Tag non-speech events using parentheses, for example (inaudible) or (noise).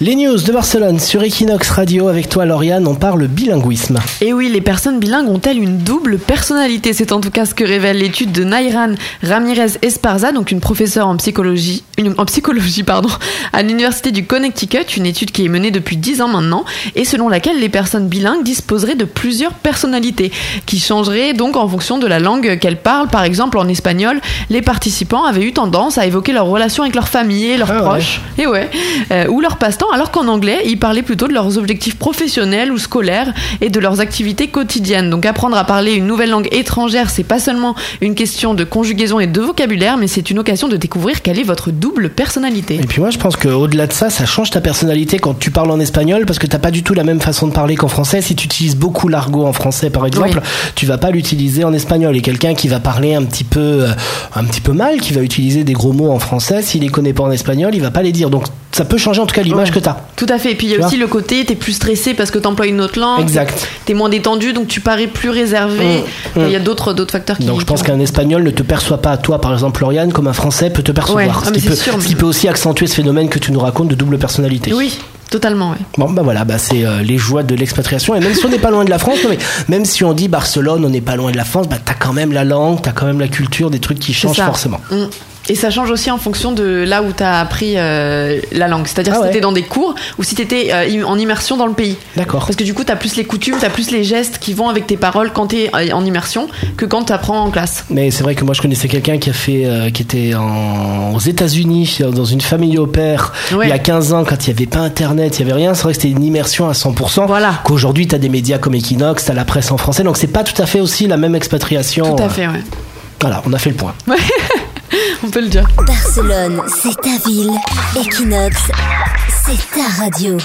Les news de Barcelone sur Equinox Radio avec toi Lauriane, on parle bilinguisme. Et oui, les personnes bilingues ont-elles une double personnalité? C'est en tout cas ce que révèle l'étude de Nairan Ramirez Esparza, donc une professeure en psychologie, une, en psychologie pardon, à l'université du Connecticut, une étude qui est menée depuis 10 ans maintenant, et selon laquelle les personnes bilingues disposeraient de plusieurs personnalités, qui changeraient donc en fonction de la langue qu'elles parlent. Par exemple, en espagnol, les participants avaient eu tendance à évoquer leur relation avec leur famille, leurs Ah ouais. proches, et ouais, euh, ou leur passe-temps, alors qu'en anglais, ils parlaient plutôt de leurs objectifs professionnels ou scolaires et de leurs activités quotidiennes. Donc apprendre à parler une nouvelle langue étrangère, c'est pas seulement une question de conjugaison et de vocabulaire, mais c'est une occasion de découvrir quelle est votre double personnalité. Et puis moi je pense qu'au-delà de ça, ça change ta personnalité quand tu parles en espagnol parce que t'as pas du tout la même façon de parler qu'en français. Si tu utilises beaucoup l'argot en français par exemple, Oui. tu vas pas l'utiliser en espagnol. Et quelqu'un qui va parler un petit peu, euh, un petit peu mal, qui va utiliser des gros mots en français, s'il les connaît pas en espagnol, il va pas les dire. Donc ça peut changer en tout cas l'image Ouais. que Tout à fait. Et puis il y a Tu aussi le côté, t'es plus stressé parce que t'emploies une autre langue. Exact. T'es moins détendu, donc tu parais plus réservé. Mm, mm. Il y a d'autres d'autres facteurs qui. Donc je pense qu'un espagnol ne te perçoit pas toi par exemple Lauriane comme un français peut te percevoir. Ouais. Ah, ce, mais qui c'est peut, sûr, ce mais- qui peut aussi accentuer ce phénomène que tu nous racontes de double personnalité. Oui, totalement. Bon bah voilà, bah c'est euh, les joies de l'expatriation et même si on n'est pas loin de la France, non, mais même si on dit Barcelone, on n'est pas loin de la France, bah t'as quand même la langue, t'as quand même la culture, des trucs qui changent forcément. Mm. Et ça change aussi en fonction de là où t'as appris euh, la langue. C'est-à-dire Ah si ouais. t'étais dans des cours ou si t'étais euh, en immersion dans le pays. D'accord. Parce que du coup, t'as plus les coutumes, t'as plus les gestes qui vont avec tes paroles quand t'es euh, en immersion que quand t'apprends en classe. Mais c'est vrai que moi je connaissais quelqu'un qui a fait, euh, qui était en, aux États-Unis dans une famille au père Ouais. il y a 15 ans quand il y avait pas internet, il y avait rien. C'est vrai que c'était une immersion à 100%. Voilà. Qu'aujourd'hui t'as des médias comme Equinox, t'as la presse en français, donc c'est pas tout à fait aussi la même expatriation. Tout à fait, ouais. Voilà, on a fait le point. (laughs) (laughs) On peut le dire. Barcelone, c'est ta ville. Equinox, c'est ta radio.